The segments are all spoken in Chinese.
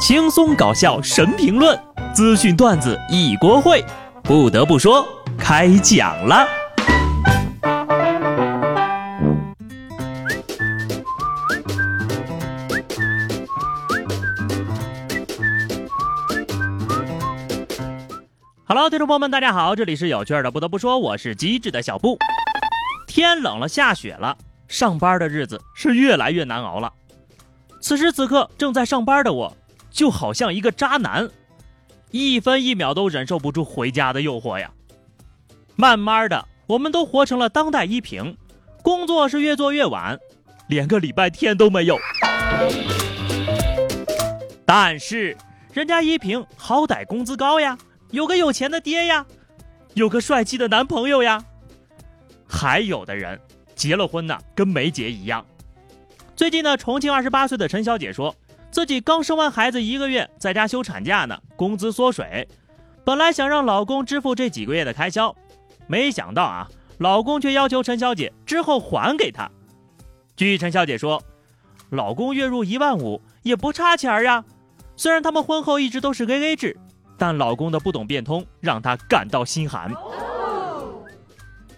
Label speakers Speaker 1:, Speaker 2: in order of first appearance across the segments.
Speaker 1: 轻松搞笑神评论，资讯段子一锅烩。不得不说，开讲了。Hello，听众朋友们，大家好，这里是有趣的。不得不说，我是机智的小布。天冷了，下雪了，上班的日子是越来越难熬了。此时此刻，正在上班的我，就好像一个渣男，一分一秒都忍受不住回家的诱惑呀。慢慢的，我们都活成了当代依萍，工作是越做越晚，连个礼拜天都没有。但是，人家依萍好歹工资高呀。有个有钱的爹呀，有个帅气的男朋友呀，还有的人结了婚呢，跟没结一样。最近呢，重庆二十八岁的陈小姐说，自己刚生完孩子一个月，在家休产假呢，工资缩水，本来想让老公支付这几个月的开销，没想到啊，老公却要求陈小姐之后还给他。据陈小姐说，老公月入一万五也不差钱儿呀，虽然他们婚后一直都是 AA 制。但老公的不懂变通让她感到心寒。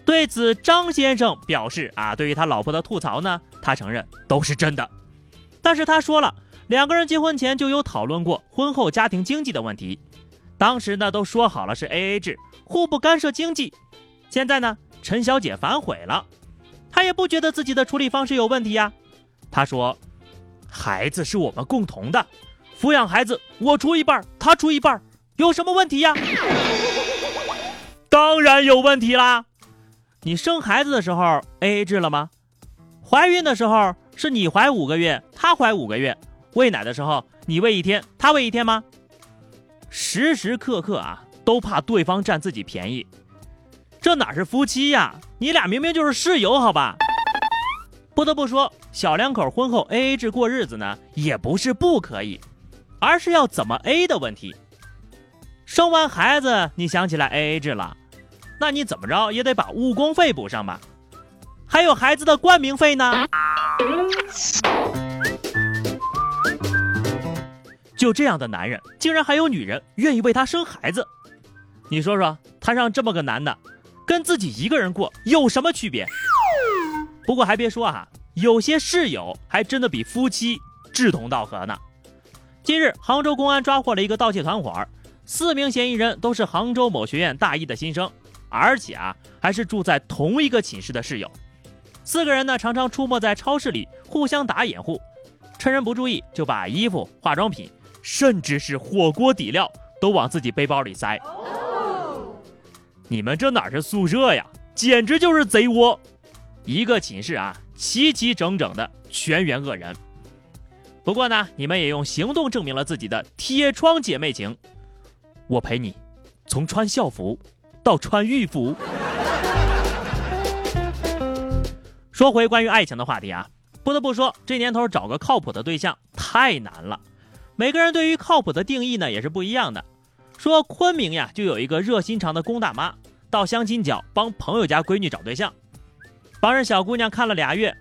Speaker 1: 对此，张先生表示啊，对于他老婆的吐槽呢，他承认都是真的。但是他说了，两个人结婚前就有讨论过婚后家庭经济的问题，当时呢都说好了是 A A 制，互不干涉经济。现在呢，陈小姐反悔了，她也不觉得自己的处理方式有问题呀。她说，孩子是我们共同的，抚养孩子我出一半，他出一半。有什么问题呀？当然有问题啦！你生孩子的时候 A A 制了吗？怀孕的时候是你怀五个月，他怀五个月，喂奶的时候你喂一天，他喂一天吗？时时刻刻啊，都怕对方占自己便宜，这哪是夫妻呀？你俩明明就是室友，好吧？不得不说，小两口婚后 A A 制过日子呢，也不是不可以，而是要怎么 A 的问题。生完孩子，你想起来 A A 制了，那你怎么着也得把误工费补上吧？还有孩子的冠名费呢。就这样的男人，竟然还有女人愿意为他生孩子？你说说，摊上这么个男的，跟自己一个人过有什么区别？不过还别说啊，有些室友还真的比夫妻志同道合呢。近日，杭州公安抓获了一个盗窃团伙。四名嫌疑人都是杭州某学院大一的新生，而且啊还是住在同一个寝室的室友。四个人呢常常出没在超市里，互相打掩护，趁人不注意就把衣服、化妆品，甚至是火锅底料都往自己背包里塞。你们这哪是宿舍呀，简直就是贼窝！一个寝室啊，齐齐整整的全员恶人。不过呢，你们也用行动证明了自己的铁窗姐妹情。我陪你，从穿校服到穿浴服。说回关于爱情的话题啊，不得不说，这年头找个靠谱的对象太难了。每个人对于靠谱的定义呢也是不一样的。说昆明呀，就有一个热心肠的龚大妈，到相亲角帮朋友家闺女找对象，帮人小姑娘看了俩月，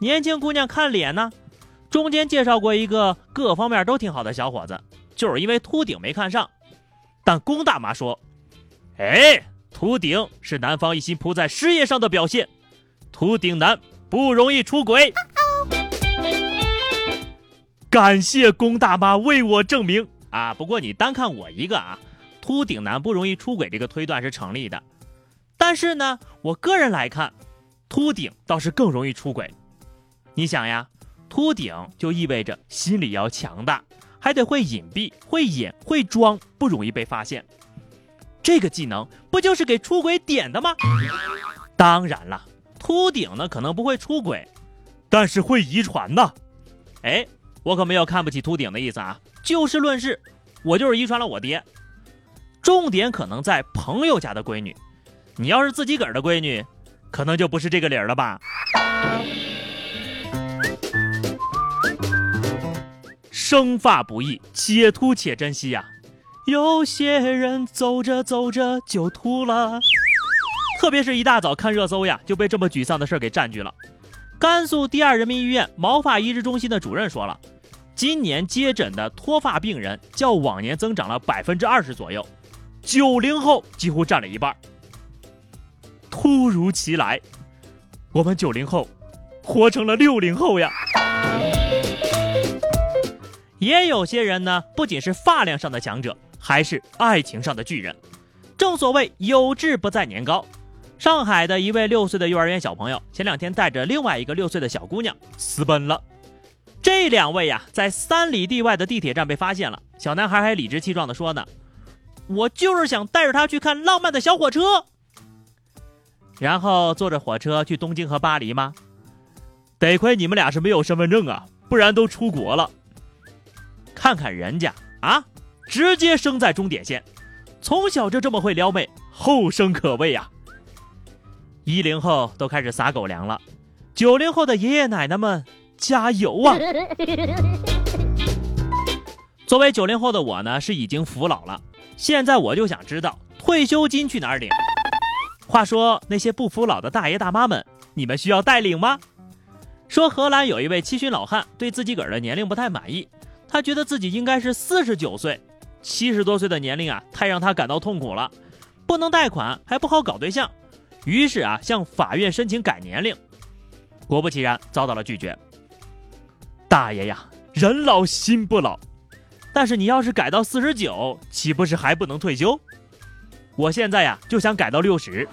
Speaker 1: 年轻姑娘看脸呢，中间介绍过一个各方面都挺好的小伙子，就是因为秃顶没看上。但龚大妈说：“哎，秃顶是男方一心扑在事业上的表现，秃顶男不容易出轨。”感谢龚大妈为我证明啊！不过你单看我一个啊，秃顶男不容易出轨这个推断是成立的。但是呢，我个人来看，秃顶倒是更容易出轨。你想呀，秃顶就意味着心理要强大。还得会隐蔽、会演、会装，不容易被发现。这个技能不就是给出轨点的吗？当然了，秃顶呢可能不会出轨，但是会遗传的。哎，我可没有看不起秃顶的意思啊，就事论事，我就是遗传了我爹。重点可能在朋友家的闺女，你要是自己个儿的闺女，可能就不是这个理儿了吧。生发不易，且秃且珍惜呀。有些人走着走着就秃了，特别是一大早看热搜呀，就被这么沮丧的事儿给占据了。甘肃第二人民医院毛发移植中心的主任说了，今年接诊的脱发病人较往年增长了百分之二十左右，九零后几乎占了一半。突如其来，我们九零后活成了六零后呀！也有些人呢，不仅是发量上的强者，还是爱情上的巨人。正所谓有志不在年高。上海的一位六岁的幼儿园小朋友，前两天带着另外一个六岁的小姑娘私奔了。这两位呀，在三里地外的地铁站被发现了。小男孩还理直气壮地说呢：“我就是想带着他去看浪漫的小火车。”然后坐着火车去东京和巴黎吗？得亏你们俩是没有身份证啊，不然都出国了。看看人家啊，直接生在终点线，从小就这么会撩妹，后生可畏呀。一零后都开始撒狗粮了，九零后的爷爷奶奶们加油啊！作为九零后的我呢，是已经服老了。现在我就想知道退休金去哪儿领？话说那些不服老的大爷大妈们，你们需要带领吗？说荷兰有一位七旬老汉对自己个儿的年龄不太满意，他觉得自己应该是四十九岁，七十多岁的年龄啊，太让他感到痛苦了，不能贷款，还不好搞对象。于是啊，向法院申请改年龄，果不其然遭到了拒绝。大爷呀，人老心不老，但是你要是改到四十九，岂不是还不能退休？我现在呀就想改到六十。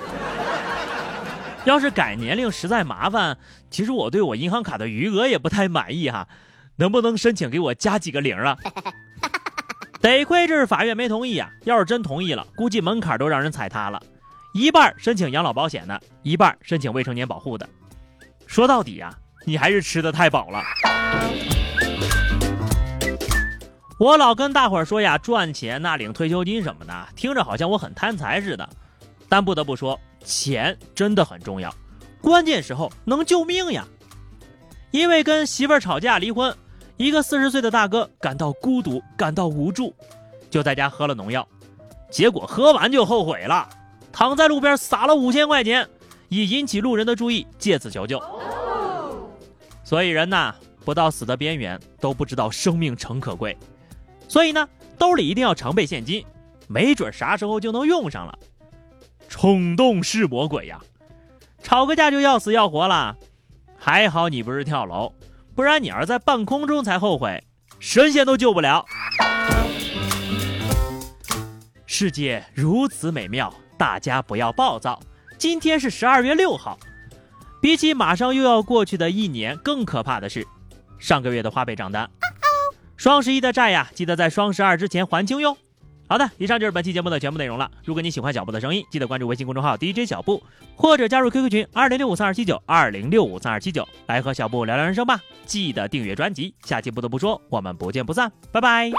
Speaker 1: 要是改年龄实在麻烦，其实我对我银行卡的余额也不太满意哈，能不能申请给我加几个零啊？得亏这是法院没同意啊，要是真同意了，估计门槛都让人踩塌了。一半申请养老保险的，一半申请未成年保护的。说到底呀，你还是吃的太饱了。我老跟大伙儿说呀，赚钱那领退休金什么的，听着好像我很贪财似的。但不得不说，钱真的很重要，关键时候能救命呀。因为跟媳妇儿吵架离婚，一个四十岁的大哥感到孤独，感到无助，就在家喝了农药，结果喝完就后悔了。躺在路边撒了五千块钱，以引起路人的注意，借此求救。所以人呐，不到死的边缘都不知道生命诚可贵。所以呢，兜里一定要常备现金，没准啥时候就能用上了。冲动是魔鬼呀，吵个架就要死要活了。还好你不是跳楼，不然你要是在半空中才后悔，神仙都救不了。世界如此美妙。大家不要暴躁。今天是十二月六号，比起马上又要过去的一年，更可怕的是上个月的花呗账单。双十一的债呀，记得在双十二之前还清哟。好的，以上就是本期节目的全部内容了。如果你喜欢小布的声音，记得关注微信公众号 DJ 小布，或者加入 QQ 群二零六五三二七九二零六五三二七九，来和小布聊聊人生吧。记得订阅专辑，下期不得不说，我们不见不散，拜拜。